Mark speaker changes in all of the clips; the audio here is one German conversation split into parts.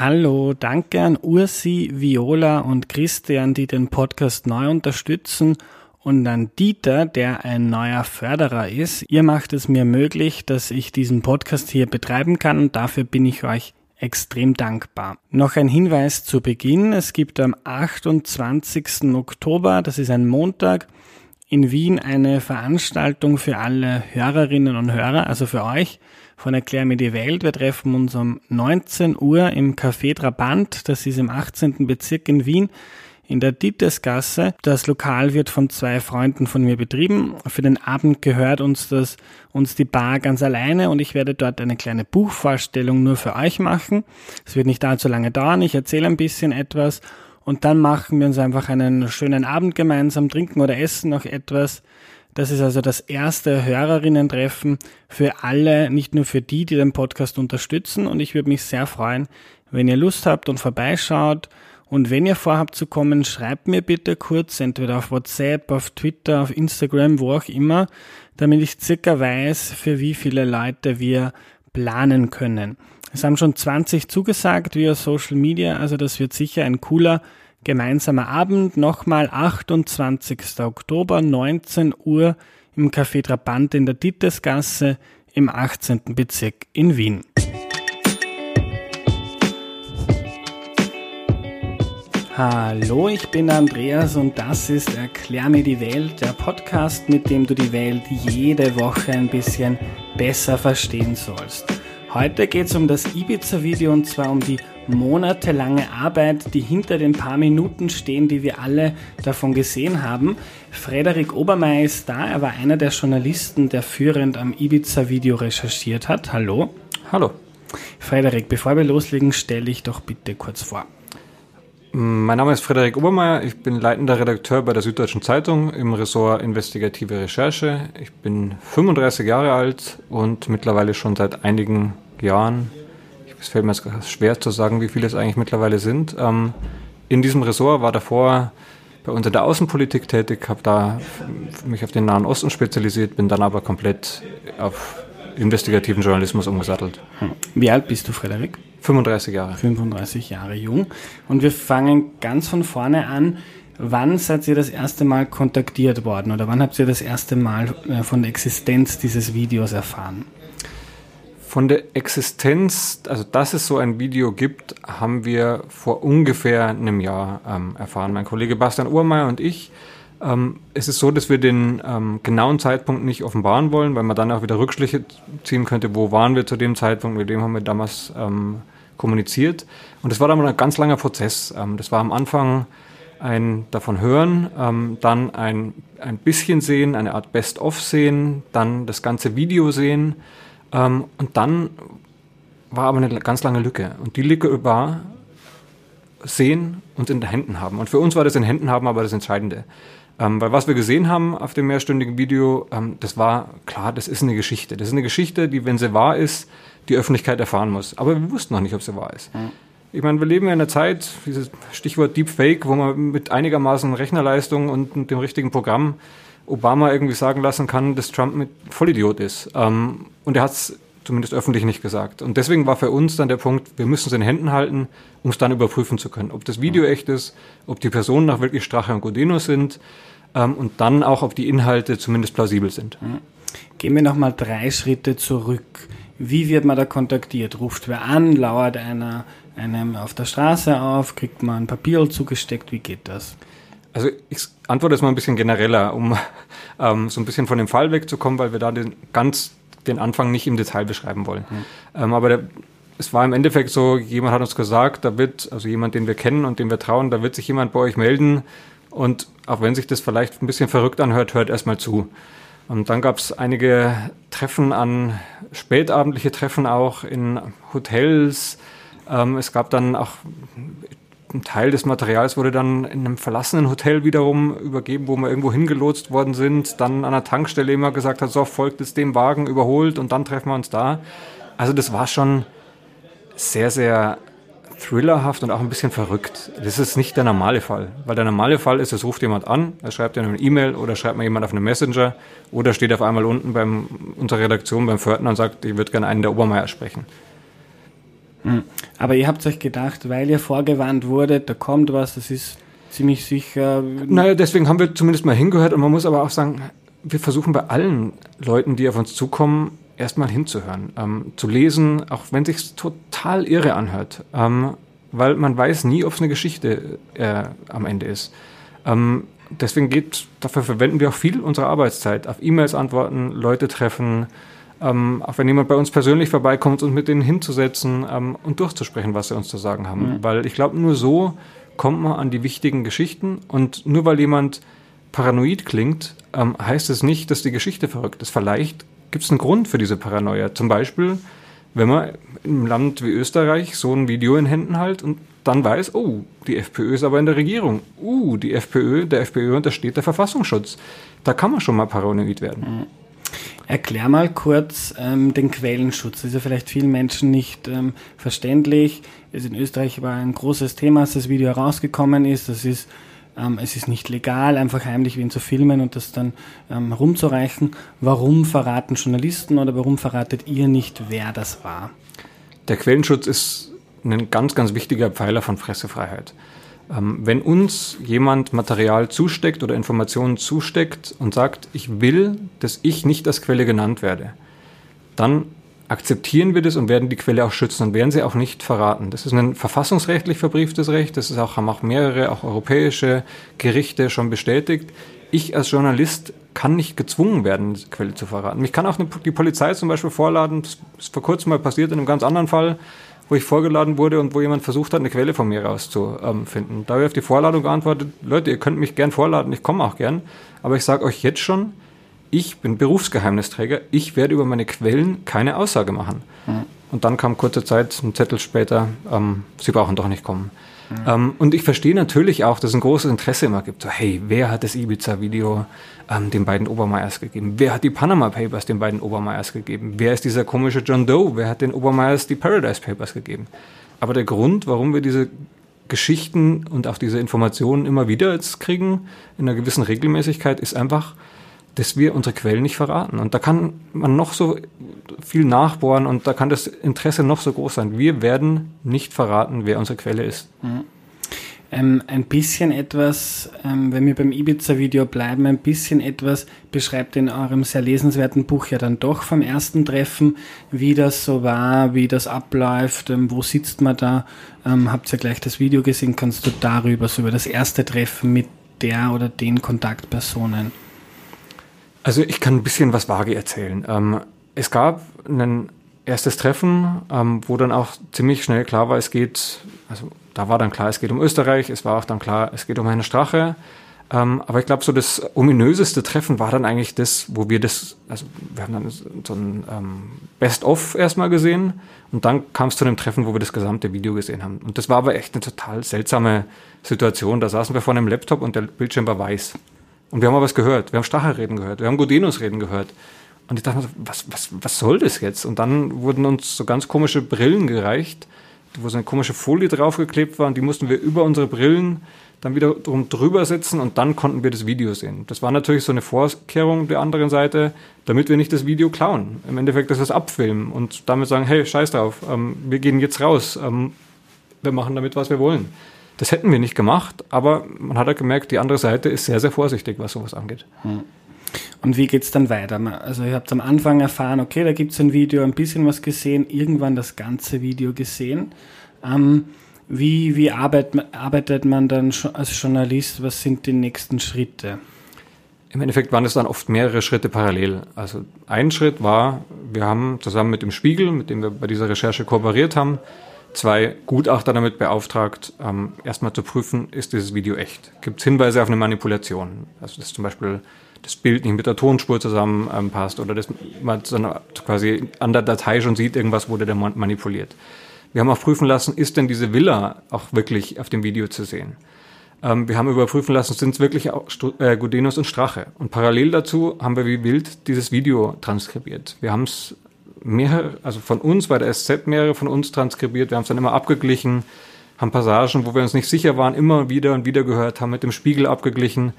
Speaker 1: Hallo, danke an Ursi, Viola und Christian, die den Podcast neu unterstützen und an Dieter, der ein neuer Förderer ist. Ihr macht es mir möglich, dass ich diesen Podcast hier betreiben kann und dafür bin ich euch extrem dankbar. Noch ein Hinweis zu Beginn. Es gibt am 28. Oktober, das ist ein Montag, in Wien eine Veranstaltung für alle Hörerinnen und Hörer, also für euch von Erklär mir die Welt. Wir treffen uns um 19 Uhr im Café Trabant, das ist im 18. Bezirk in Wien in der Dietesgasse. Das Lokal wird von zwei Freunden von mir betrieben. Für den Abend gehört uns das, uns die Bar ganz alleine und ich werde dort eine kleine Buchvorstellung nur für euch machen. Es wird nicht allzu lange dauern. Ich erzähle ein bisschen etwas und dann machen wir uns einfach einen schönen Abend gemeinsam, trinken oder essen noch etwas. Das ist also das erste Hörerinnen-Treffen für alle, nicht nur für die, die den Podcast unterstützen. Und ich würde mich sehr freuen, wenn ihr Lust habt und vorbeischaut. Und wenn ihr vorhabt zu kommen, schreibt mir bitte kurz, entweder auf WhatsApp, auf Twitter, auf Instagram, wo auch immer, damit ich circa weiß, für wie viele Leute wir planen können. Es haben schon 20 zugesagt via Social Media, also das wird sicher ein cooler gemeinsamer Abend. Nochmal 28. Oktober, 19 Uhr im Café Trabant in der Dietesgasse im 18. Bezirk in Wien. Hallo, ich bin Andreas und das ist Erklär mir die Welt, der Podcast, mit dem du die Welt jede Woche ein bisschen besser verstehen sollst. Heute geht es um das Ibiza-Video und zwar um die monatelange Arbeit, die hinter den paar Minuten stehen, die wir alle davon gesehen haben. Frederik Obermeier ist da, er war einer der Journalisten, der führend am Ibiza-Video recherchiert hat. Hallo.
Speaker 2: Hallo.
Speaker 1: Frederik, bevor wir loslegen, stelle ich doch bitte kurz vor.
Speaker 2: Mein Name ist Frederik Obermeier, ich bin leitender Redakteur bei der Süddeutschen Zeitung im Ressort Investigative Recherche. Ich bin 35 Jahre alt und mittlerweile schon seit einigen Jahren, es fällt mir schwer zu sagen, wie viele es eigentlich mittlerweile sind, ähm, in diesem Ressort, war davor bei uns in der Außenpolitik tätig, habe da mich auf den Nahen Osten spezialisiert, bin dann aber komplett auf investigativen Journalismus umgesattelt.
Speaker 1: Hm. Wie alt bist du, Frederik?
Speaker 2: 35 Jahre.
Speaker 1: 35 Jahre jung. Und wir fangen ganz von vorne an. Wann seid ihr das erste Mal kontaktiert worden oder wann habt ihr das erste Mal äh, von der Existenz dieses Videos erfahren?
Speaker 2: Von der Existenz, also dass es so ein Video gibt, haben wir vor ungefähr einem Jahr ähm, erfahren. Mein Kollege Bastian Urmeier und ich ähm, es ist so, dass wir den ähm, genauen Zeitpunkt nicht offenbaren wollen, weil man dann auch wieder Rückschlüsse ziehen könnte, wo waren wir zu dem Zeitpunkt, mit dem haben wir damals ähm, kommuniziert. Und das war dann ein ganz langer Prozess. Ähm, das war am Anfang ein davon hören, ähm, dann ein, ein bisschen sehen, eine Art Best-of sehen, dann das ganze Video sehen ähm, und dann war aber eine ganz lange Lücke. Und die Lücke war sehen und in den Händen haben. Und für uns war das in Händen haben aber das Entscheidende. Ähm, weil was wir gesehen haben auf dem mehrstündigen Video, ähm, das war klar, das ist eine Geschichte. Das ist eine Geschichte, die, wenn sie wahr ist, die Öffentlichkeit erfahren muss. Aber wir wussten noch nicht, ob sie wahr ist. Mhm. Ich meine, wir leben ja in einer Zeit, dieses Stichwort Deepfake, wo man mit einigermaßen Rechnerleistung und dem richtigen Programm Obama irgendwie sagen lassen kann, dass Trump mit Vollidiot ist. Ähm, und er hat es zumindest öffentlich nicht gesagt. Und deswegen war für uns dann der Punkt, wir müssen es in Händen halten, um es dann überprüfen zu können, ob das Video echt ist, ob die Personen nach wirklich Strache und Godino sind ähm, und dann auch, ob die Inhalte zumindest plausibel sind. Mhm.
Speaker 1: Gehen wir nochmal drei Schritte zurück. Wie wird man da kontaktiert? Ruft wer an? Lauert einer einem auf der Straße auf? Kriegt man ein Papier zugesteckt? Wie geht das?
Speaker 2: Also ich antworte jetzt mal ein bisschen genereller, um ähm, so ein bisschen von dem Fall wegzukommen, weil wir da den ganz den Anfang nicht im Detail beschreiben wollen. Mhm. Ähm, aber der, es war im Endeffekt so, jemand hat uns gesagt, da wird, also jemand, den wir kennen und dem wir trauen, da wird sich jemand bei euch melden und auch wenn sich das vielleicht ein bisschen verrückt anhört, hört erstmal zu. Und dann gab es einige Treffen an, spätabendliche Treffen auch in Hotels. Ähm, es gab dann auch ein Teil des Materials wurde dann in einem verlassenen Hotel wiederum übergeben, wo wir irgendwo hingelotst worden sind. Dann an der Tankstelle immer gesagt hat, so folgt es dem Wagen, überholt und dann treffen wir uns da. Also das war schon sehr, sehr thrillerhaft und auch ein bisschen verrückt. Das ist nicht der normale Fall. Weil der normale Fall ist, es ruft jemand an, er schreibt dir eine E-Mail oder schreibt mir jemand auf einen Messenger oder steht auf einmal unten bei unserer Redaktion beim Pförtner und sagt, ich würde gerne einen der Obermeier sprechen.
Speaker 1: Aber ihr habt euch gedacht, weil ihr vorgewarnt wurde, da kommt was, das ist ziemlich sicher.
Speaker 2: Naja, deswegen haben wir zumindest mal hingehört und man muss aber auch sagen, wir versuchen bei allen Leuten, die auf uns zukommen, erstmal hinzuhören, ähm, zu lesen, auch wenn sich total irre anhört, ähm, weil man weiß nie, ob es eine Geschichte äh, am Ende ist. Ähm, deswegen geht, dafür verwenden wir auch viel unserer Arbeitszeit auf E-Mails antworten, Leute treffen, ähm, auch wenn jemand bei uns persönlich vorbeikommt, uns mit denen hinzusetzen ähm, und durchzusprechen, was sie uns zu sagen haben. Mhm. Weil ich glaube, nur so kommt man an die wichtigen Geschichten und nur weil jemand paranoid klingt, ähm, heißt es nicht, dass die Geschichte verrückt ist. Vielleicht gibt es einen Grund für diese Paranoia. Zum Beispiel, wenn man im Land wie Österreich so ein Video in Händen hält und dann weiß, oh, die FPÖ ist aber in der Regierung. Uh, die FPÖ, der FPÖ untersteht der Verfassungsschutz. Da kann man schon mal paranoid werden.
Speaker 1: Mhm. Erklär mal kurz ähm, den Quellenschutz. Das ist ja vielleicht vielen Menschen nicht ähm, verständlich. Es in Österreich war ein großes Thema, als das Video herausgekommen ist. Das ist ähm, es ist nicht legal, einfach heimlich wen zu filmen und das dann ähm, rumzureichen. Warum verraten Journalisten oder warum verratet ihr nicht, wer das war?
Speaker 2: Der Quellenschutz ist ein ganz, ganz wichtiger Pfeiler von Pressefreiheit. Ähm, wenn uns jemand Material zusteckt oder Informationen zusteckt und sagt, ich will, dass ich nicht als Quelle genannt werde, dann akzeptieren wir das und werden die Quelle auch schützen und werden sie auch nicht verraten. Das ist ein verfassungsrechtlich verbrieftes Recht, das ist auch, haben auch mehrere, auch europäische Gerichte schon bestätigt. Ich als Journalist kann nicht gezwungen werden, die Quelle zu verraten. Mich kann auch die Polizei zum Beispiel vorladen, das ist vor kurzem mal passiert in einem ganz anderen Fall, wo ich vorgeladen wurde und wo jemand versucht hat, eine Quelle von mir rauszufinden. Da habe ich auf die Vorladung geantwortet, Leute, ihr könnt mich gern vorladen, ich komme auch gern, aber ich sage euch jetzt schon, ich bin Berufsgeheimnisträger, ich werde über meine Quellen keine Aussage machen. Mhm. Und dann kam kurze Zeit, ein Zettel später, ähm, sie brauchen doch nicht kommen. Mhm. Ähm, und ich verstehe natürlich auch, dass es ein großes Interesse immer gibt. So, hey, wer hat das Ibiza-Video ähm, den beiden Obermeyers gegeben? Wer hat die Panama Papers den beiden Obermeyers gegeben? Wer ist dieser komische John Doe? Wer hat den Obermeyers die Paradise Papers gegeben? Aber der Grund, warum wir diese Geschichten und auch diese Informationen immer wieder jetzt kriegen, in einer gewissen Regelmäßigkeit, ist einfach, dass wir unsere Quellen nicht verraten. Und da kann man noch so viel nachbohren und da kann das Interesse noch so groß sein. Wir werden nicht verraten, wer unsere Quelle ist. Mhm.
Speaker 1: Ähm, ein bisschen etwas, ähm, wenn wir beim Ibiza-Video bleiben, ein bisschen etwas beschreibt in eurem sehr lesenswerten Buch ja dann doch vom ersten Treffen, wie das so war, wie das abläuft, ähm, wo sitzt man da. Ähm, habt ihr ja gleich das Video gesehen, kannst du darüber, so über das erste Treffen mit der oder den Kontaktpersonen
Speaker 2: also ich kann ein bisschen was vage erzählen. Ähm, es gab ein erstes Treffen, ähm, wo dann auch ziemlich schnell klar war, es geht, also da war dann klar, es geht um Österreich, es war auch dann klar, es geht um eine Strache. Ähm, aber ich glaube, so das ominöseste Treffen war dann eigentlich das, wo wir das, also wir haben dann so ein ähm, Best-of erstmal gesehen und dann kam es zu einem Treffen, wo wir das gesamte Video gesehen haben. Und das war aber echt eine total seltsame Situation. Da saßen wir vor einem Laptop und der Bildschirm war weiß. Und wir haben aber was gehört. Wir haben Strache reden gehört. Wir haben Godinus reden gehört. Und ich dachte mir so, was, was, was soll das jetzt? Und dann wurden uns so ganz komische Brillen gereicht, wo so eine komische Folie draufgeklebt war. Und die mussten wir über unsere Brillen dann wieder drum drüber setzen und dann konnten wir das Video sehen. Das war natürlich so eine Vorkehrung der anderen Seite, damit wir nicht das Video klauen. Im Endeffekt ist das abfilmen und damit sagen, hey, scheiß drauf, ähm, wir gehen jetzt raus, ähm, wir machen damit, was wir wollen. Das hätten wir nicht gemacht, aber man hat ja gemerkt, die andere Seite ist sehr, sehr vorsichtig, was sowas angeht. Hm.
Speaker 1: Und wie geht es dann weiter? Also ihr habt am Anfang erfahren, okay, da gibt es ein Video, ein bisschen was gesehen, irgendwann das ganze Video gesehen. Ähm, wie wie arbeit, arbeitet man dann als Journalist? Was sind die nächsten Schritte?
Speaker 2: Im Endeffekt waren es dann oft mehrere Schritte parallel. Also ein Schritt war, wir haben zusammen mit dem Spiegel, mit dem wir bei dieser Recherche kooperiert haben, zwei Gutachter damit beauftragt, ähm, erstmal zu prüfen, ist dieses Video echt? Gibt es Hinweise auf eine Manipulation? Also dass zum Beispiel das Bild nicht mit der Tonspur zusammenpasst ähm, oder dass man quasi an der Datei schon sieht, irgendwas wurde da manipuliert. Wir haben auch prüfen lassen, ist denn diese Villa auch wirklich auf dem Video zu sehen? Ähm, wir haben überprüfen lassen, sind es wirklich auch äh, Gudenus und Strache? Und parallel dazu haben wir wie wild dieses Video transkribiert. Wir haben es mehrere, also von uns, bei der SZ mehrere von uns transkribiert. Wir haben es dann immer abgeglichen, haben Passagen, wo wir uns nicht sicher waren, immer wieder und wieder gehört, haben mit dem Spiegel abgeglichen,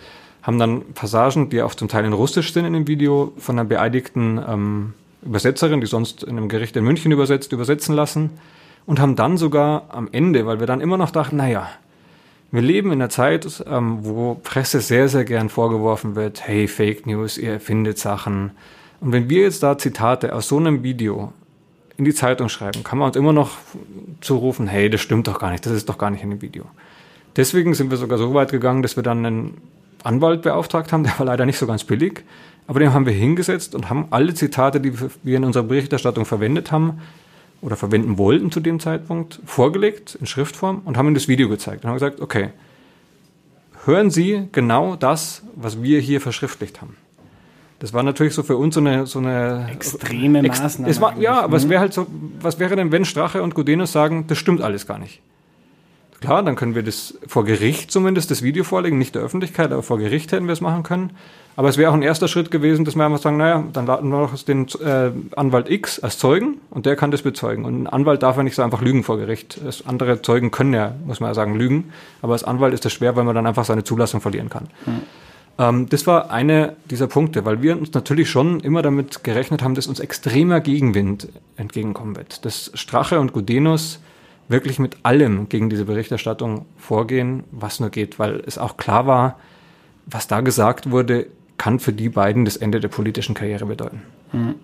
Speaker 2: haben dann Passagen, die auch zum Teil in Russisch sind in dem Video, von einer beeidigten ähm, Übersetzerin, die sonst in einem Gericht in München übersetzt, übersetzen lassen. und haben dann sogar am Ende, weil wir dann immer noch dachten, naja, wir leben in einer Zeit, ähm, wo Presse sehr, sehr gern vorgeworfen wird, hey, Fake News, ihr erfindet Sachen. Und wenn wir jetzt da Zitate aus so einem Video in die Zeitung schreiben, kann man uns immer noch zurufen, hey, das stimmt doch gar nicht, das ist doch gar nicht in dem Video. Deswegen sind wir sogar so weit gegangen, dass wir dann einen Anwalt beauftragt haben, der war leider nicht so ganz billig, aber den haben wir hingesetzt und haben alle Zitate, die wir in unserer Berichterstattung verwendet haben, oder verwenden wollten zu dem Zeitpunkt, vorgelegt in Schriftform und haben ihm das Video gezeigt und haben gesagt, okay, hören Sie genau das, was wir hier verschriftlicht haben. Das war natürlich so für uns so eine, so eine
Speaker 1: extreme ex Maßnahme.
Speaker 2: War, ja, aber es wäre halt so, was wäre denn, wenn Strache und Gudenus sagen, das stimmt alles gar nicht? Klar, dann können wir das vor Gericht zumindest das Video vorlegen, nicht der Öffentlichkeit, aber vor Gericht hätten wir es machen können. Aber es wäre auch ein erster Schritt gewesen, dass wir einfach sagen, naja, dann laden wir noch den äh, Anwalt X als Zeugen und der kann das bezeugen. Und ein Anwalt darf ja nicht so einfach lügen vor Gericht. Das andere Zeugen können ja, muss man ja sagen, lügen. Aber als Anwalt ist das schwer, weil man dann einfach seine Zulassung verlieren kann. Mhm. Ähm, das war einer dieser Punkte, weil wir uns natürlich schon immer damit gerechnet haben, dass uns extremer Gegenwind entgegenkommen wird. Dass Strache und Gudenus wirklich mit allem gegen diese Berichterstattung vorgehen, was nur geht, weil es auch klar war, was da gesagt wurde, kann für die beiden das Ende der politischen Karriere bedeuten.
Speaker 1: Mhm.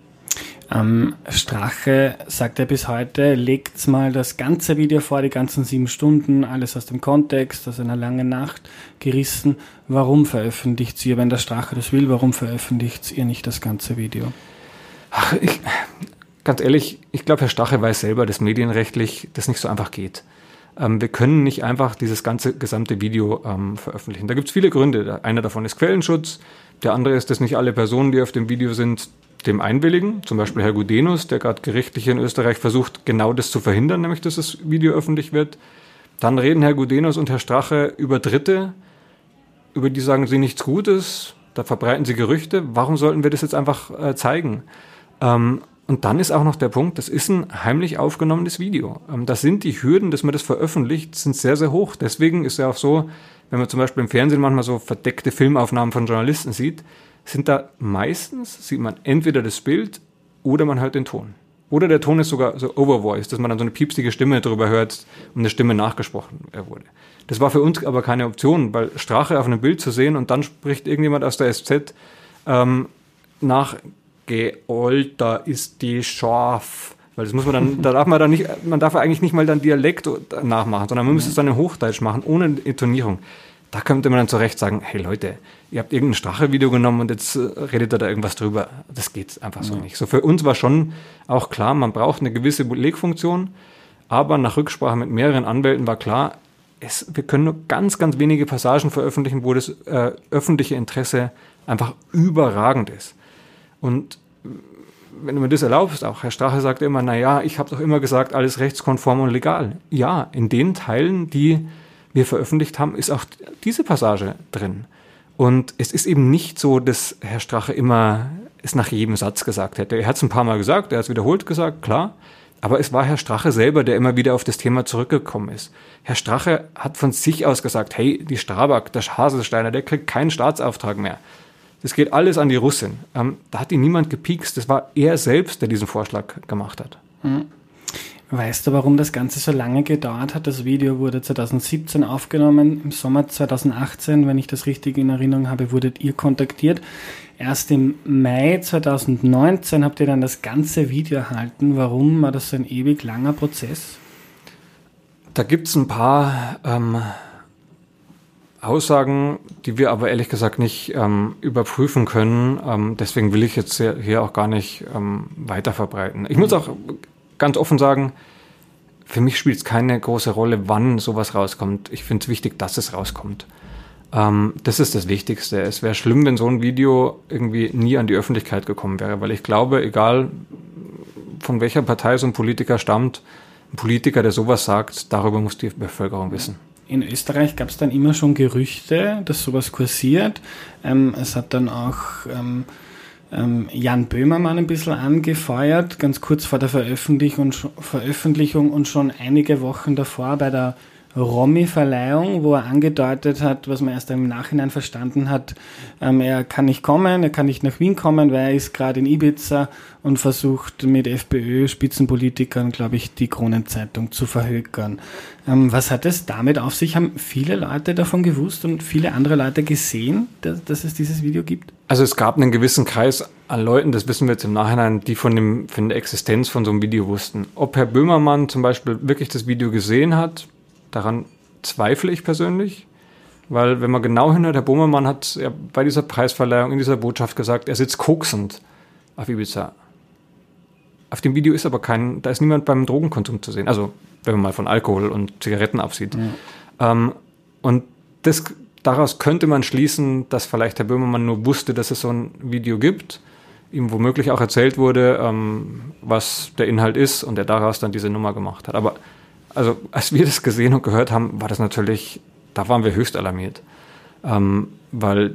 Speaker 1: Ähm, Strache sagt er bis heute, legt's mal das ganze Video vor, die ganzen sieben Stunden, alles aus dem Kontext, aus einer langen Nacht gerissen. Warum veröffentlicht ihr, wenn der Strache das will, warum veröffentlicht ihr nicht das ganze Video?
Speaker 2: Ach, ich, ganz ehrlich, ich glaube, Herr Strache weiß selber, dass medienrechtlich das nicht so einfach geht. Ähm, wir können nicht einfach dieses ganze gesamte Video ähm, veröffentlichen. Da gibt es viele Gründe. Einer davon ist Quellenschutz, der andere ist, dass nicht alle Personen, die auf dem Video sind, dem einwilligen. Zum Beispiel Herr Gudenus, der gerade gerichtlich in Österreich versucht, genau das zu verhindern, nämlich dass das Video öffentlich wird. Dann reden Herr Gudenus und Herr Strache über Dritte, über die sagen sie nichts Gutes, da verbreiten sie Gerüchte. Warum sollten wir das jetzt einfach äh, zeigen? Ähm, und dann ist auch noch der Punkt, das ist ein heimlich aufgenommenes Video. Ähm, das sind die Hürden, dass man das veröffentlicht, sind sehr, sehr hoch. Deswegen ist ja auch so, wenn man zum Beispiel im Fernsehen manchmal so verdeckte Filmaufnahmen von Journalisten sieht, sind da meistens, sieht man entweder das Bild oder man hört den Ton. Oder der Ton ist sogar so overvoiced, dass man dann so eine piepsige Stimme drüber hört und eine Stimme nachgesprochen wurde. Das war für uns aber keine Option, weil Strache auf einem Bild zu sehen und dann spricht irgendjemand aus der SZ ähm, nach geolter ist die scharf. Weil das muss man dann, da darf man dann nicht, man darf eigentlich nicht mal dann Dialekt nachmachen, sondern man müsste es dann in Hochdeutsch machen, ohne Intonierung. Da könnte man dann zurecht sagen, hey Leute, ihr habt irgendein Strache-Video genommen und jetzt äh, redet ihr da irgendwas drüber. Das geht einfach so ja. nicht. So für uns war schon auch klar, man braucht eine gewisse Belegfunktion, aber nach Rücksprache mit mehreren Anwälten war klar, es, wir können nur ganz, ganz wenige Passagen veröffentlichen, wo das äh, öffentliche Interesse einfach überragend ist. Und wenn du mir das erlaubst, auch Herr Strache sagt immer, na ja, ich habe doch immer gesagt, alles rechtskonform und legal. Ja, in den Teilen, die wir veröffentlicht haben, ist auch diese Passage drin. Und es ist eben nicht so, dass Herr Strache immer es nach jedem Satz gesagt hätte. Er hat es ein paar Mal gesagt, er hat es wiederholt gesagt, klar. Aber es war Herr Strache selber, der immer wieder auf das Thema zurückgekommen ist. Herr Strache hat von sich aus gesagt, hey, die Strabag, der Haselsteiner, der kriegt keinen Staatsauftrag mehr. Das geht alles an die Russin. Ähm, da hat ihn niemand gepiekst. Das war er selbst, der diesen Vorschlag gemacht hat.
Speaker 1: Hm. Weißt du, warum das Ganze so lange gedauert hat? Das Video wurde 2017 aufgenommen. Im Sommer 2018, wenn ich das richtig in Erinnerung habe, wurdet ihr kontaktiert. Erst im Mai 2019 habt ihr dann das ganze Video erhalten. Warum war das so ein ewig langer Prozess?
Speaker 2: Da gibt es ein paar ähm, Aussagen, die wir aber ehrlich gesagt nicht ähm, überprüfen können. Ähm, deswegen will ich jetzt hier auch gar nicht ähm, weiter verbreiten. Ich muss auch ganz offen sagen, für mich spielt es keine große Rolle, wann sowas rauskommt. Ich finde es wichtig, dass es rauskommt. Ähm, das ist das Wichtigste. Es wäre schlimm, wenn so ein Video irgendwie nie an die Öffentlichkeit gekommen wäre, weil ich glaube, egal von welcher Partei so ein Politiker stammt, ein Politiker, der sowas sagt, darüber muss die Bevölkerung wissen
Speaker 1: in Österreich gab es dann immer schon Gerüchte, dass sowas kursiert. Ähm, es hat dann auch ähm, ähm, Jan Böhmermann ein bisschen angefeuert, ganz kurz vor der Veröffentlichung, Veröffentlichung und schon einige Wochen davor bei der Romy-Verleihung, wo er angedeutet hat, was man erst im Nachhinein verstanden hat, ähm, er kann nicht kommen, er kann nicht nach Wien kommen, weil er ist gerade in Ibiza und versucht mit FPÖ-Spitzenpolitikern, glaube ich, die Kronenzeitung zu verhökern. Ähm, was hat es damit auf sich? Haben viele Leute davon gewusst und viele andere Leute gesehen, dass, dass es dieses Video gibt?
Speaker 2: Also es gab einen gewissen Kreis an Leuten, das wissen wir jetzt im Nachhinein, die von, dem, von der Existenz von so einem Video wussten. Ob Herr Böhmermann zum Beispiel wirklich das Video gesehen hat, Daran zweifle ich persönlich, weil wenn man genau hinhört, Herr Bummermann hat ja bei dieser Preisverleihung in dieser Botschaft gesagt, er sitzt koksend auf Ibiza. Auf dem Video ist aber kein, da ist niemand beim Drogenkonsum zu sehen. Also wenn man mal von Alkohol und Zigaretten absieht. Ja. Ähm, und das, daraus könnte man schließen, dass vielleicht Herr Böhmermann nur wusste, dass es so ein Video gibt, ihm womöglich auch erzählt wurde, ähm, was der Inhalt ist und er daraus dann diese Nummer gemacht hat. Aber also als wir das gesehen und gehört haben, war das natürlich, da waren wir höchst alarmiert. Ähm, weil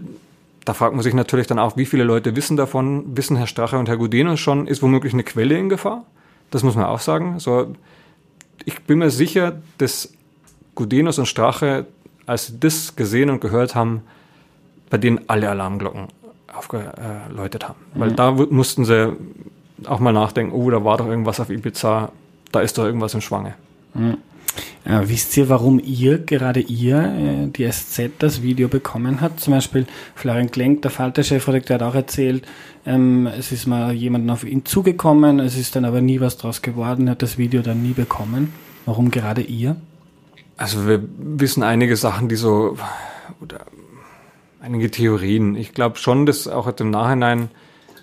Speaker 2: da fragt man sich natürlich dann auch, wie viele Leute wissen davon, wissen Herr Strache und Herr Gudenus schon, ist womöglich eine Quelle in Gefahr? Das muss man auch sagen. So, ich bin mir sicher, dass Gudenus und Strache, als sie das gesehen und gehört haben, bei denen alle Alarmglocken aufgeläutet haben. Weil mhm. da mussten sie auch mal nachdenken, oh, da war doch irgendwas auf Ibiza, da ist doch irgendwas im Schwange.
Speaker 1: Äh, wisst ihr, warum ihr, gerade ihr, äh, die SZ das Video bekommen hat? Zum Beispiel Florian Klenk, der Falter-Chefredakteur, hat auch erzählt, ähm, es ist mal jemand auf ihn zugekommen, es ist dann aber nie was draus geworden, hat das Video dann nie bekommen. Warum gerade ihr?
Speaker 2: Also wir wissen einige Sachen, die so, oder einige Theorien. Ich glaube schon, dass auch im Nachhinein,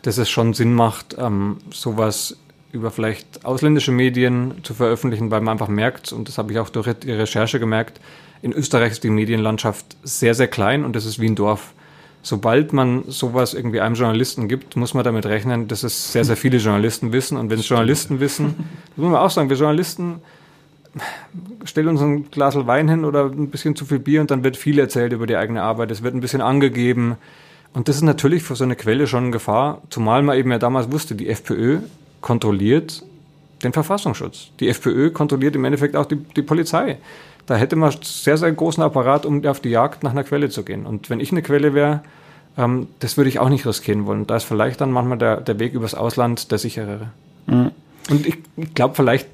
Speaker 2: dass es schon Sinn macht, ähm, sowas über vielleicht ausländische Medien zu veröffentlichen, weil man einfach merkt, und das habe ich auch durch die Recherche gemerkt, in Österreich ist die Medienlandschaft sehr, sehr klein und das ist wie ein Dorf. Sobald man sowas irgendwie einem Journalisten gibt, muss man damit rechnen, dass es sehr, sehr viele Journalisten wissen. Und wenn es Journalisten wissen, das muss man auch sagen, wir Journalisten stellen uns ein Glas Wein hin oder ein bisschen zu viel Bier und dann wird viel erzählt über die eigene Arbeit. Es wird ein bisschen angegeben. Und das ist natürlich für so eine Quelle schon eine Gefahr, zumal man eben ja damals wusste, die FPÖ kontrolliert den Verfassungsschutz. Die FPÖ kontrolliert im Endeffekt auch die, die Polizei. Da hätte man sehr, sehr großen Apparat, um auf die Jagd nach einer Quelle zu gehen. Und wenn ich eine Quelle wäre, ähm, das würde ich auch nicht riskieren wollen. Da ist vielleicht dann manchmal der, der Weg übers Ausland der sicherere. Mhm. Und ich, ich glaube vielleicht,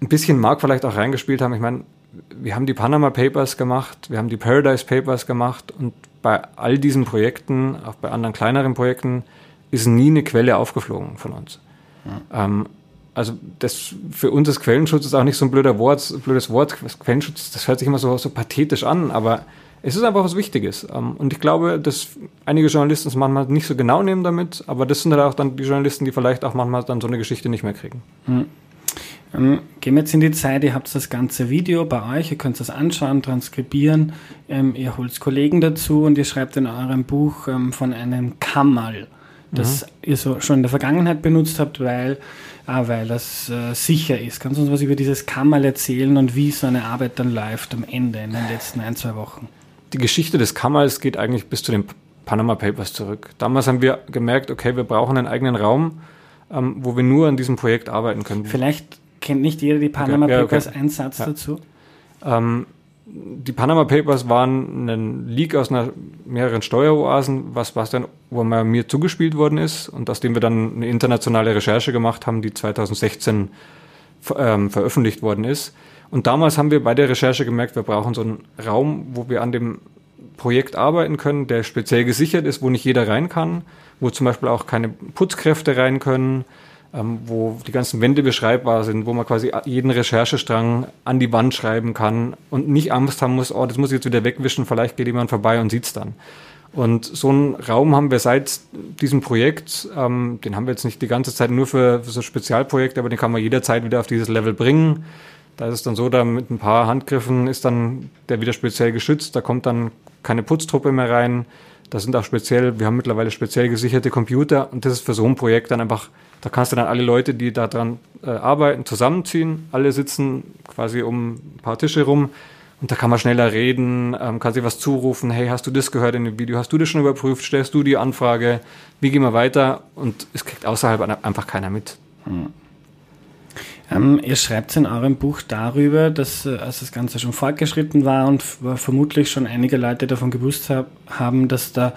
Speaker 2: ein bisschen mag vielleicht auch reingespielt haben. Ich meine, wir haben die Panama Papers gemacht, wir haben die Paradise Papers gemacht und bei all diesen Projekten, auch bei anderen kleineren Projekten, ist nie eine Quelle aufgeflogen von uns. Ähm, also das für uns ist Quellenschutz ist auch nicht so ein blöder Wort, blödes Wort. Quellenschutz, das hört sich immer so, so pathetisch an, aber es ist einfach was Wichtiges. Ähm, und ich glaube, dass einige Journalisten es manchmal nicht so genau nehmen damit, aber das sind dann auch dann die Journalisten, die vielleicht auch manchmal dann so eine Geschichte nicht mehr kriegen.
Speaker 1: Mhm. Gehen wir jetzt in die Zeit, ihr habt das ganze Video bei euch, ihr könnt das anschauen, transkribieren, ähm, ihr holt Kollegen dazu und ihr schreibt in eurem Buch von einem Kammerl das mhm. ihr so schon in der Vergangenheit benutzt habt, weil, ah, weil das äh, sicher ist. Kannst du uns was über dieses Kammerl erzählen und wie so eine Arbeit dann läuft am Ende in den letzten ein, zwei Wochen?
Speaker 2: Die Geschichte des Kammerls geht eigentlich bis zu den Panama Papers zurück. Damals haben wir gemerkt, okay, wir brauchen einen eigenen Raum, ähm, wo wir nur an diesem Projekt arbeiten können.
Speaker 1: Vielleicht kennt nicht jeder die Panama okay, ja, Papers. Okay. Ein Satz ja. dazu.
Speaker 2: Ähm, die Panama Papers waren ein Leak aus einer, mehreren Steueroasen, was, was dann, wo mir zugespielt worden ist und aus dem wir dann eine internationale Recherche gemacht haben, die 2016 ähm, veröffentlicht worden ist. Und damals haben wir bei der Recherche gemerkt, wir brauchen so einen Raum, wo wir an dem Projekt arbeiten können, der speziell gesichert ist, wo nicht jeder rein kann, wo zum Beispiel auch keine Putzkräfte rein können, ähm, wo die ganzen Wände beschreibbar sind, wo man quasi jeden Recherchestrang an die Wand schreiben kann und nicht Angst haben muss, oh, das muss ich jetzt wieder wegwischen, vielleicht geht jemand vorbei und sieht's dann. Und so einen Raum haben wir seit diesem Projekt, ähm, den haben wir jetzt nicht die ganze Zeit nur für, für so Spezialprojekte, aber den kann man jederzeit wieder auf dieses Level bringen. Da ist es dann so, da mit ein paar Handgriffen ist dann der wieder speziell geschützt, da kommt dann keine Putztruppe mehr rein. Da sind auch speziell, wir haben mittlerweile speziell gesicherte Computer und das ist für so ein Projekt dann einfach da kannst du dann alle Leute, die daran äh, arbeiten, zusammenziehen. Alle sitzen quasi um ein paar Tische rum und da kann man schneller reden, ähm, kann sich was zurufen. Hey, hast du das gehört in dem Video? Hast du das schon überprüft? Stellst du die Anfrage? Wie gehen wir weiter? Und es kriegt außerhalb einfach keiner mit. Hm.
Speaker 1: Ähm, ihr schreibt in eurem Buch darüber, dass äh, als das Ganze schon fortgeschritten war und vermutlich schon einige Leute davon gewusst hab, haben, dass da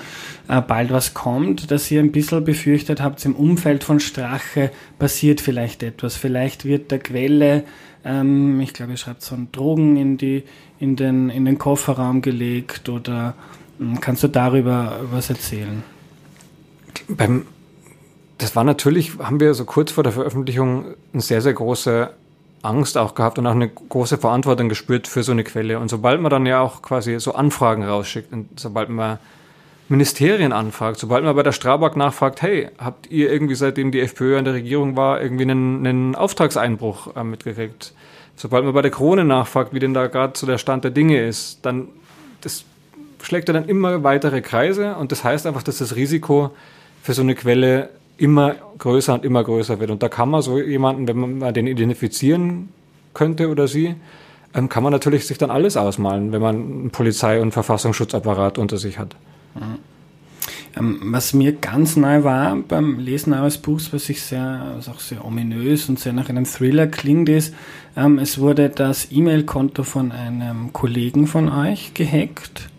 Speaker 1: äh, bald was kommt, dass ihr ein bisschen befürchtet habt, im Umfeld von Strache passiert vielleicht etwas. Vielleicht wird der Quelle, ähm, ich glaube, ihr schreibt so Drogen in, die, in, den, in den Kofferraum gelegt oder ähm, kannst du darüber was erzählen?
Speaker 2: Beim das war natürlich, haben wir so kurz vor der Veröffentlichung eine sehr, sehr große Angst auch gehabt und auch eine große Verantwortung gespürt für so eine Quelle. Und sobald man dann ja auch quasi so Anfragen rausschickt und sobald man Ministerien anfragt, sobald man bei der Strabag nachfragt, hey, habt ihr irgendwie seitdem die FPÖ an der Regierung war, irgendwie einen, einen Auftragseinbruch äh, mitgekriegt? Sobald man bei der Krone nachfragt, wie denn da gerade so der Stand der Dinge ist, dann das schlägt er dann immer weitere Kreise und das heißt einfach, dass das Risiko für so eine Quelle immer größer und immer größer wird. Und da kann man so jemanden, wenn man den identifizieren könnte oder sie, ähm, kann man natürlich sich dann alles ausmalen, wenn man einen Polizei- und Verfassungsschutzapparat unter sich hat.
Speaker 1: Mhm. Was mir ganz neu war beim Lesen eures Buchs, was ich sehr, was auch sehr ominös und sehr nach einem Thriller klingt, ist, ähm, es wurde das E-Mail-Konto von einem Kollegen von euch gehackt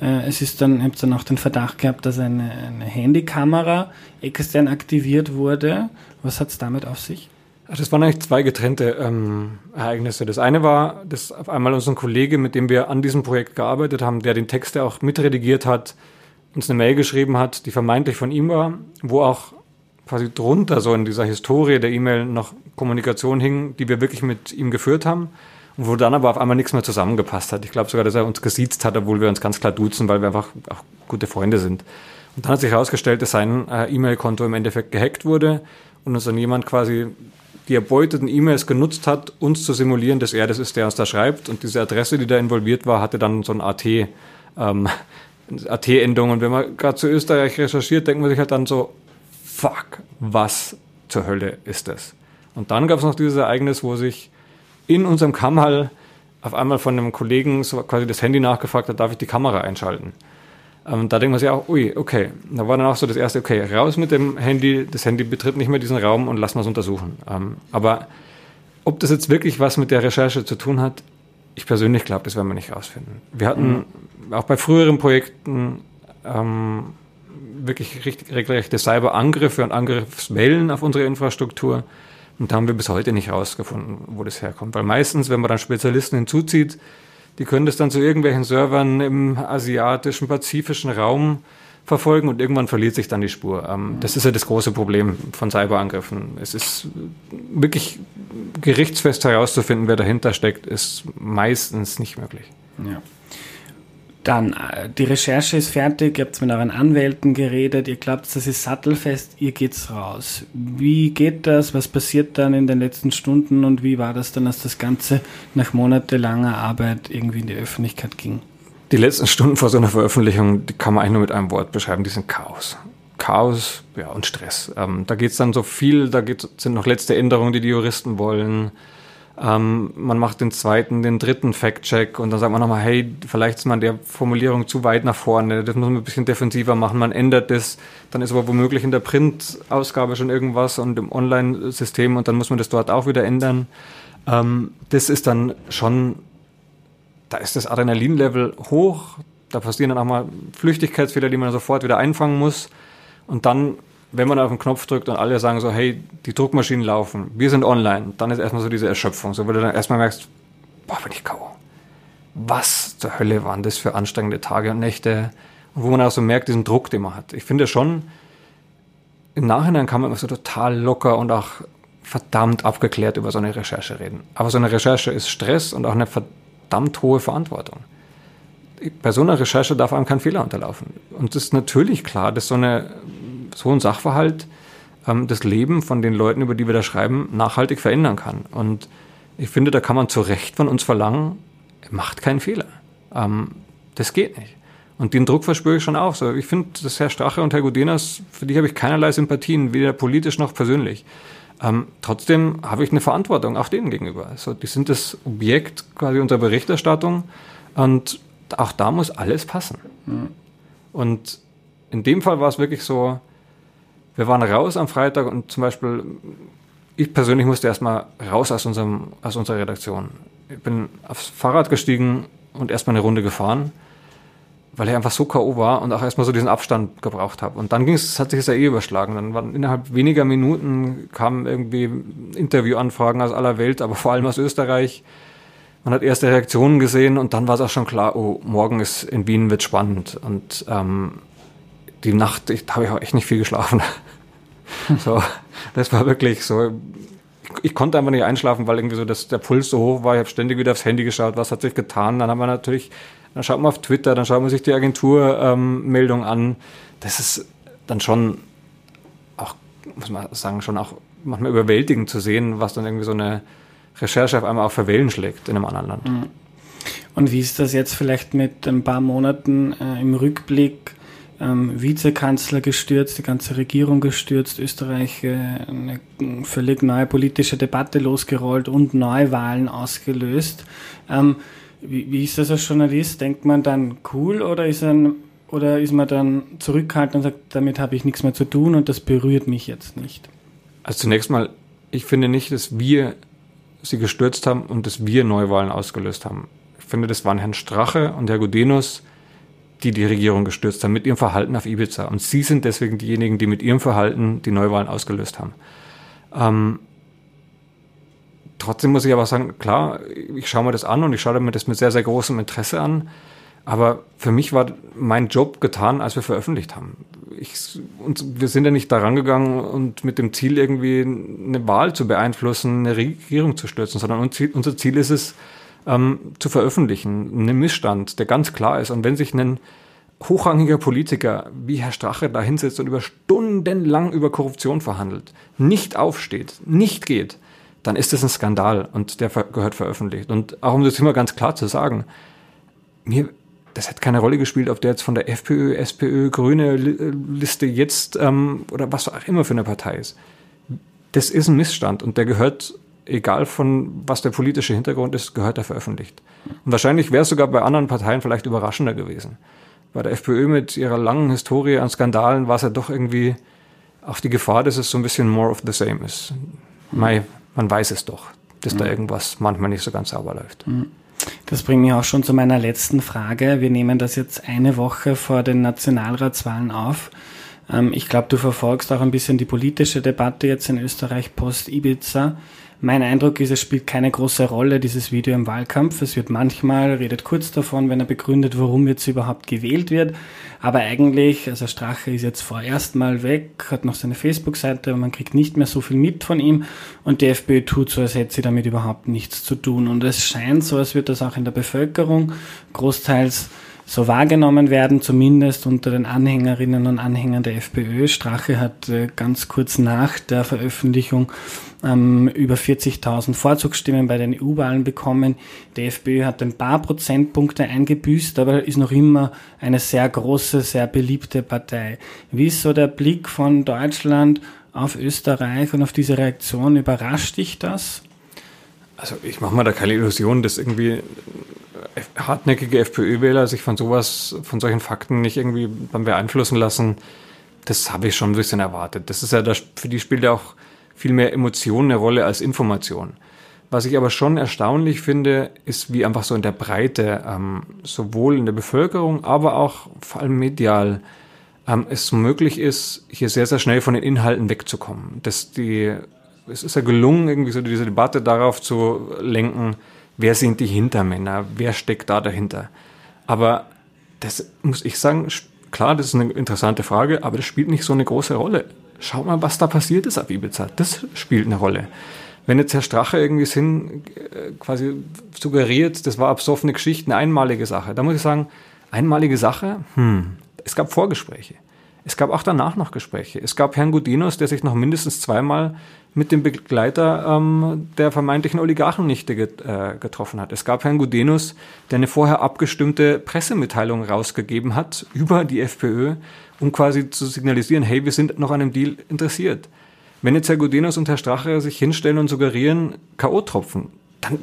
Speaker 1: es ist dann, ich habe dann auch den Verdacht gehabt, dass eine, eine Handykamera extern aktiviert wurde. Was hat es damit auf sich?
Speaker 2: Das waren eigentlich zwei getrennte ähm, Ereignisse. Das eine war, dass auf einmal unser Kollege, mit dem wir an diesem Projekt gearbeitet haben, der den Text ja auch mitredigiert hat, uns eine Mail geschrieben hat, die vermeintlich von ihm war, wo auch quasi drunter so in dieser Historie der E-Mail noch Kommunikation hing, die wir wirklich mit ihm geführt haben wo dann aber auf einmal nichts mehr zusammengepasst hat. Ich glaube sogar, dass er uns gesiezt hat, obwohl wir uns ganz klar duzen, weil wir einfach auch gute Freunde sind. Und dann hat sich herausgestellt, dass sein äh, E-Mail-Konto im Endeffekt gehackt wurde und uns dann jemand quasi die erbeuteten E-Mails genutzt hat, uns zu simulieren, dass er das ist, der uns da schreibt. Und diese Adresse, die da involviert war, hatte dann so ein AT, ähm, AT-Endung. Und wenn man gerade zu Österreich recherchiert, denkt man sich halt dann so, fuck, was zur Hölle ist das? Und dann gab es noch dieses Ereignis, wo sich in unserem Kammhall auf einmal von einem Kollegen so quasi das Handy nachgefragt hat, darf ich die Kamera einschalten? Ähm, da denkt man sich auch, ui, okay. Da war dann auch so das erste, okay, raus mit dem Handy, das Handy betritt nicht mehr diesen Raum und lassen wir es untersuchen. Ähm, aber ob das jetzt wirklich was mit der Recherche zu tun hat, ich persönlich glaube, das werden wir nicht rausfinden. Wir hatten mhm. auch bei früheren Projekten ähm, wirklich richtig, regelrechte Cyberangriffe und Angriffswellen auf unsere Infrastruktur. Und da haben wir bis heute nicht rausgefunden, wo das herkommt. Weil meistens, wenn man dann Spezialisten hinzuzieht, die können das dann zu irgendwelchen Servern im asiatischen, pazifischen Raum verfolgen und irgendwann verliert sich dann die Spur. Ähm, das ist ja das große Problem von Cyberangriffen. Es ist wirklich gerichtsfest herauszufinden, wer dahinter steckt, ist meistens nicht möglich.
Speaker 1: Ja. Dann, äh, die Recherche ist fertig, ihr habt mit euren Anwälten geredet, ihr glaubt, das ist sattelfest, ihr geht's raus. Wie geht das? Was passiert dann in den letzten Stunden und wie war das dann, als das Ganze nach monatelanger Arbeit irgendwie in die Öffentlichkeit ging?
Speaker 2: Die letzten Stunden vor so einer Veröffentlichung, die kann man eigentlich nur mit einem Wort beschreiben, die sind Chaos. Chaos ja, und Stress. Ähm, da geht's dann so viel, da sind noch letzte Änderungen, die die Juristen wollen. Ähm, man macht den zweiten, den dritten Fact-Check und dann sagt man nochmal, hey, vielleicht ist man der Formulierung zu weit nach vorne, das muss man ein bisschen defensiver machen, man ändert das, dann ist aber womöglich in der Print-Ausgabe schon irgendwas und im Online-System und dann muss man das dort auch wieder ändern. Ähm, das ist dann schon, da ist das Adrenalin-Level hoch, da passieren dann auch mal Flüchtigkeitsfehler, die man sofort wieder einfangen muss. Und dann wenn man auf den Knopf drückt und alle sagen so, hey, die Druckmaschinen laufen, wir sind online, dann ist erstmal so diese Erschöpfung, so weil du dann erstmal merkst, boah, bin ich K.O. Was zur Hölle waren das für anstrengende Tage und Nächte? Und wo man auch so merkt, diesen Druck, den man hat. Ich finde schon, im Nachhinein kann man immer so total locker und auch verdammt abgeklärt über so eine Recherche reden. Aber so eine Recherche ist Stress und auch eine verdammt hohe Verantwortung. Bei so einer Recherche darf einem kein Fehler unterlaufen. Und es ist natürlich klar, dass so eine so ein Sachverhalt ähm, das Leben von den Leuten, über die wir da schreiben, nachhaltig verändern kann. Und ich finde, da kann man zu Recht von uns verlangen, macht keinen Fehler. Ähm, das geht nicht. Und den Druck verspüre ich schon auch. So, ich finde, dass Herr Strache und Herr Gudenas, für die habe ich keinerlei Sympathien, weder politisch noch persönlich. Ähm, trotzdem habe ich eine Verantwortung auch denen gegenüber. Also, die sind das Objekt quasi unserer Berichterstattung und auch da muss alles passen. Mhm. Und in dem Fall war es wirklich so, wir waren raus am Freitag und zum Beispiel ich persönlich musste erstmal raus aus, unserem, aus unserer Redaktion. Ich bin aufs Fahrrad gestiegen und erstmal eine Runde gefahren, weil ich einfach so K.O. war und auch erstmal so diesen Abstand gebraucht habe. Und dann ging hat sich das ja eh überschlagen. Dann waren innerhalb weniger Minuten kamen irgendwie Interviewanfragen aus aller Welt, aber vor allem aus Österreich. Man hat erste Reaktionen gesehen und dann war es auch schon klar, oh, morgen ist in Wien wird spannend. Und ähm, die Nacht, ich, da habe ich auch echt nicht viel geschlafen. so, das war wirklich so. Ich konnte einfach nicht einschlafen, weil irgendwie so das, der Puls so hoch war. Ich habe ständig wieder aufs Handy geschaut, was hat sich getan. Dann haben wir natürlich, dann schaut man auf Twitter, dann schaut man sich die Agenturmeldung ähm, an. Das ist dann schon auch, muss man sagen, schon auch manchmal überwältigend zu sehen, was dann irgendwie so eine Recherche auf einmal auch für Wellen schlägt in einem anderen Land. Mhm.
Speaker 1: Und wie ist das jetzt vielleicht mit ein paar Monaten äh, im Rückblick? Ähm, Vizekanzler gestürzt, die ganze Regierung gestürzt, Österreich äh, eine völlig neue politische Debatte losgerollt und Neuwahlen ausgelöst. Ähm, wie, wie, ist das als Journalist? Denkt man dann cool oder ist, ein, oder ist man dann zurückhaltend und sagt, damit habe ich nichts mehr zu tun und das berührt mich jetzt nicht?
Speaker 2: Also zunächst mal, ich finde nicht, dass wir sie gestürzt haben und dass wir Neuwahlen ausgelöst haben. Ich finde, das waren Herrn Strache und Herr Gudenus, die die Regierung gestürzt haben mit ihrem Verhalten auf Ibiza. Und sie sind deswegen diejenigen, die mit ihrem Verhalten die Neuwahlen ausgelöst haben. Ähm, trotzdem muss ich aber sagen, klar, ich schaue mir das an und ich schaue mir das mit sehr, sehr großem Interesse an. Aber für mich war mein Job getan, als wir veröffentlicht haben. Ich, und wir sind ja nicht daran gegangen und mit dem Ziel irgendwie eine Wahl zu beeinflussen, eine Regierung zu stürzen, sondern unser Ziel ist es, ähm, zu veröffentlichen. Einen Missstand, der ganz klar ist. Und wenn sich ein hochrangiger Politiker wie Herr Strache da hinsetzt und über Stunden lang über Korruption verhandelt, nicht aufsteht, nicht geht, dann ist das ein Skandal und der gehört veröffentlicht. Und auch um das immer ganz klar zu sagen, mir, das hat keine Rolle gespielt, ob der jetzt von der FPÖ, SPÖ, Grüne Liste jetzt ähm, oder was auch immer für eine Partei ist. Das ist ein Missstand und der gehört egal von was der politische Hintergrund ist, gehört er veröffentlicht. Und wahrscheinlich wäre es sogar bei anderen Parteien vielleicht überraschender gewesen. Bei der FPÖ mit ihrer langen Historie an Skandalen war es ja doch irgendwie auch die Gefahr, dass es so ein bisschen more of the same ist. Mei, man weiß es doch, dass da irgendwas manchmal nicht so ganz sauber läuft. Mhm.
Speaker 1: Das bringt mich auch schon zu meiner letzten Frage. Wir nehmen das jetzt eine Woche vor den Nationalratswahlen auf. Ähm, ich glaube, du verfolgst auch ein bisschen die politische Debatte jetzt in Österreich post-Ibiza. Mein Eindruck ist, es spielt keine große Rolle, dieses Video im Wahlkampf. Es wird manchmal, redet kurz davon, wenn er begründet, warum jetzt überhaupt gewählt wird. Aber eigentlich, also Strache ist jetzt vorerst mal weg, hat noch seine Facebook-Seite, aber man kriegt nicht mehr so viel mit von ihm. Und die FPÖ tut so, als hätte sie damit überhaupt nichts zu tun. Und es scheint so, als wird das auch in der Bevölkerung großteils so wahrgenommen werden, zumindest unter den Anhängerinnen und Anhängern der FPÖ. Strache hat äh, ganz kurz nach der Veröffentlichung ähm, über 40.000 Vorzugsstimmen bei den EU-Wahlen bekommen. Die FPÖ hat ein paar Prozentpunkte eingebüßt, aber ist noch immer eine sehr große, sehr beliebte Partei. Wie ist so der Blick von Deutschland auf Österreich und auf diese Reaktion? Überrascht dich das?
Speaker 2: Also ich mache mir da keine Illusion, dass irgendwie hartnäckige FPÖ-Wähler sich von sowas, von solchen Fakten nicht irgendwie beeinflussen lassen, das habe ich schon ein bisschen erwartet. Das ist ja, das, für die spielt ja auch viel mehr Emotion eine Rolle als Information. Was ich aber schon erstaunlich finde, ist, wie einfach so in der Breite, ähm, sowohl in der Bevölkerung, aber auch vor allem medial, ähm, es möglich ist, hier sehr, sehr schnell von den Inhalten wegzukommen. Dass die, es ist ja gelungen, irgendwie so diese Debatte darauf zu lenken, wer sind die Hintermänner, wer steckt da dahinter. Aber das muss ich sagen, klar, das ist eine interessante Frage, aber das spielt nicht so eine große Rolle. Schau mal, was da passiert ist auf Ibiza. Das spielt eine Rolle. Wenn jetzt Herr Strache irgendwie Sinn äh, quasi suggeriert, das war absoffene Geschichte, eine einmalige Sache, da muss ich sagen, einmalige Sache, hm, es gab Vorgespräche. Es gab auch danach noch Gespräche. Es gab Herrn Gudinos, der sich noch mindestens zweimal mit dem Begleiter ähm, der vermeintlichen Oligarchennichte get, äh, getroffen hat. Es gab Herrn Gudenus, der eine vorher abgestimmte Pressemitteilung rausgegeben hat über die FPÖ, um quasi zu signalisieren, hey, wir sind noch an einem Deal interessiert. Wenn jetzt Herr Gudenus und Herr Strache sich hinstellen und suggerieren, K.O.-Tropfen, dann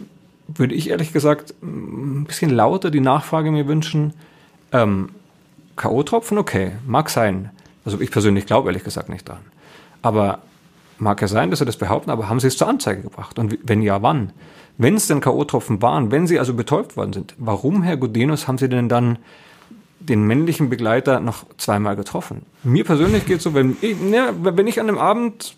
Speaker 2: würde ich ehrlich gesagt ein bisschen lauter die Nachfrage mir wünschen, ähm, K.O.-Tropfen, okay, mag sein. Also ich persönlich glaube ehrlich gesagt nicht dran. Aber mag ja sein, dass Sie das behaupten, aber haben Sie es zur Anzeige gebracht? Und wenn ja, wann? Wenn es denn K.O.-Tropfen waren, wenn sie also betäubt worden sind, warum, Herr Gudenus, haben Sie denn dann den männlichen Begleiter noch zweimal getroffen? Mir persönlich geht es so, wenn ich, ja, wenn ich an einem Abend,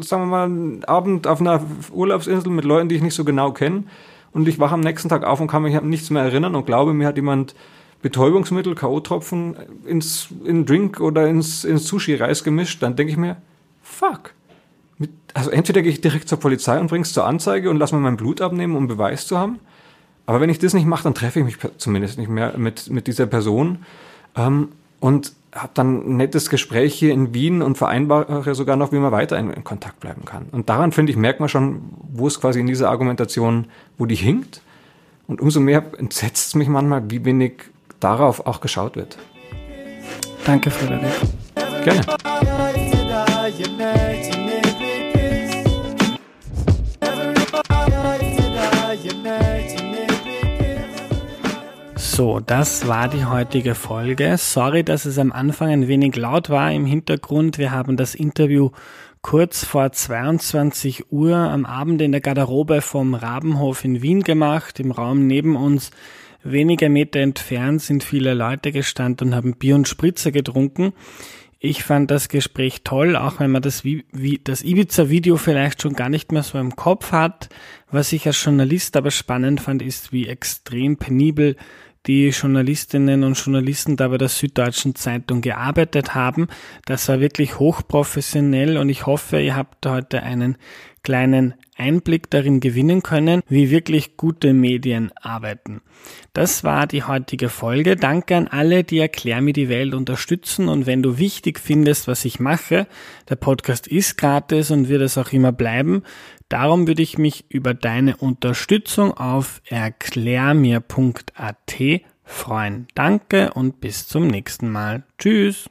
Speaker 2: sagen wir mal, Abend auf einer Urlaubsinsel mit Leuten, die ich nicht so genau kenne, und ich wache am nächsten Tag auf und kann mich an nichts mehr erinnern und glaube, mir hat jemand Betäubungsmittel, K.O.-Tropfen ins in Drink oder ins, ins Sushi-Reis gemischt, dann denke ich mir, fuck mit, also entweder gehe ich direkt zur Polizei und bringe es zur Anzeige und lass mir mein Blut abnehmen, um Beweis zu haben. Aber wenn ich das nicht mache, dann treffe ich mich zumindest nicht mehr mit, mit dieser Person ähm, und habe dann ein nettes Gespräch hier in Wien und vereinbare sogar noch, wie man weiter in, in Kontakt bleiben kann. Und daran, finde ich, merkt man schon, wo es quasi in dieser Argumentation, wo die hinkt. Und umso mehr entsetzt es mich manchmal, wie wenig darauf auch geschaut wird.
Speaker 1: Danke, Frederik.
Speaker 2: Gerne.
Speaker 1: So, das war die heutige Folge. Sorry, dass es am Anfang ein wenig laut war im Hintergrund. Wir haben das Interview kurz vor 22 Uhr am Abend in der Garderobe vom Rabenhof in Wien gemacht. Im Raum neben uns, wenige Meter entfernt, sind viele Leute gestanden und haben Bier und Spritzer getrunken. Ich fand das Gespräch toll, auch wenn man das, das Ibiza-Video vielleicht schon gar nicht mehr so im Kopf hat. Was ich als Journalist aber spannend fand, ist, wie extrem penibel die Journalistinnen und Journalisten da bei der Süddeutschen Zeitung gearbeitet haben. Das war wirklich hochprofessionell und ich hoffe, ihr habt heute einen kleinen Einblick darin gewinnen können, wie wirklich gute Medien arbeiten. Das war die heutige Folge. Danke an alle, die Erklär mir die Welt unterstützen und wenn du wichtig findest, was ich mache, der Podcast ist gratis und wird es auch immer bleiben. Darum würde ich mich über deine Unterstützung auf erklärmir.at freuen. Danke und bis zum nächsten Mal. Tschüss.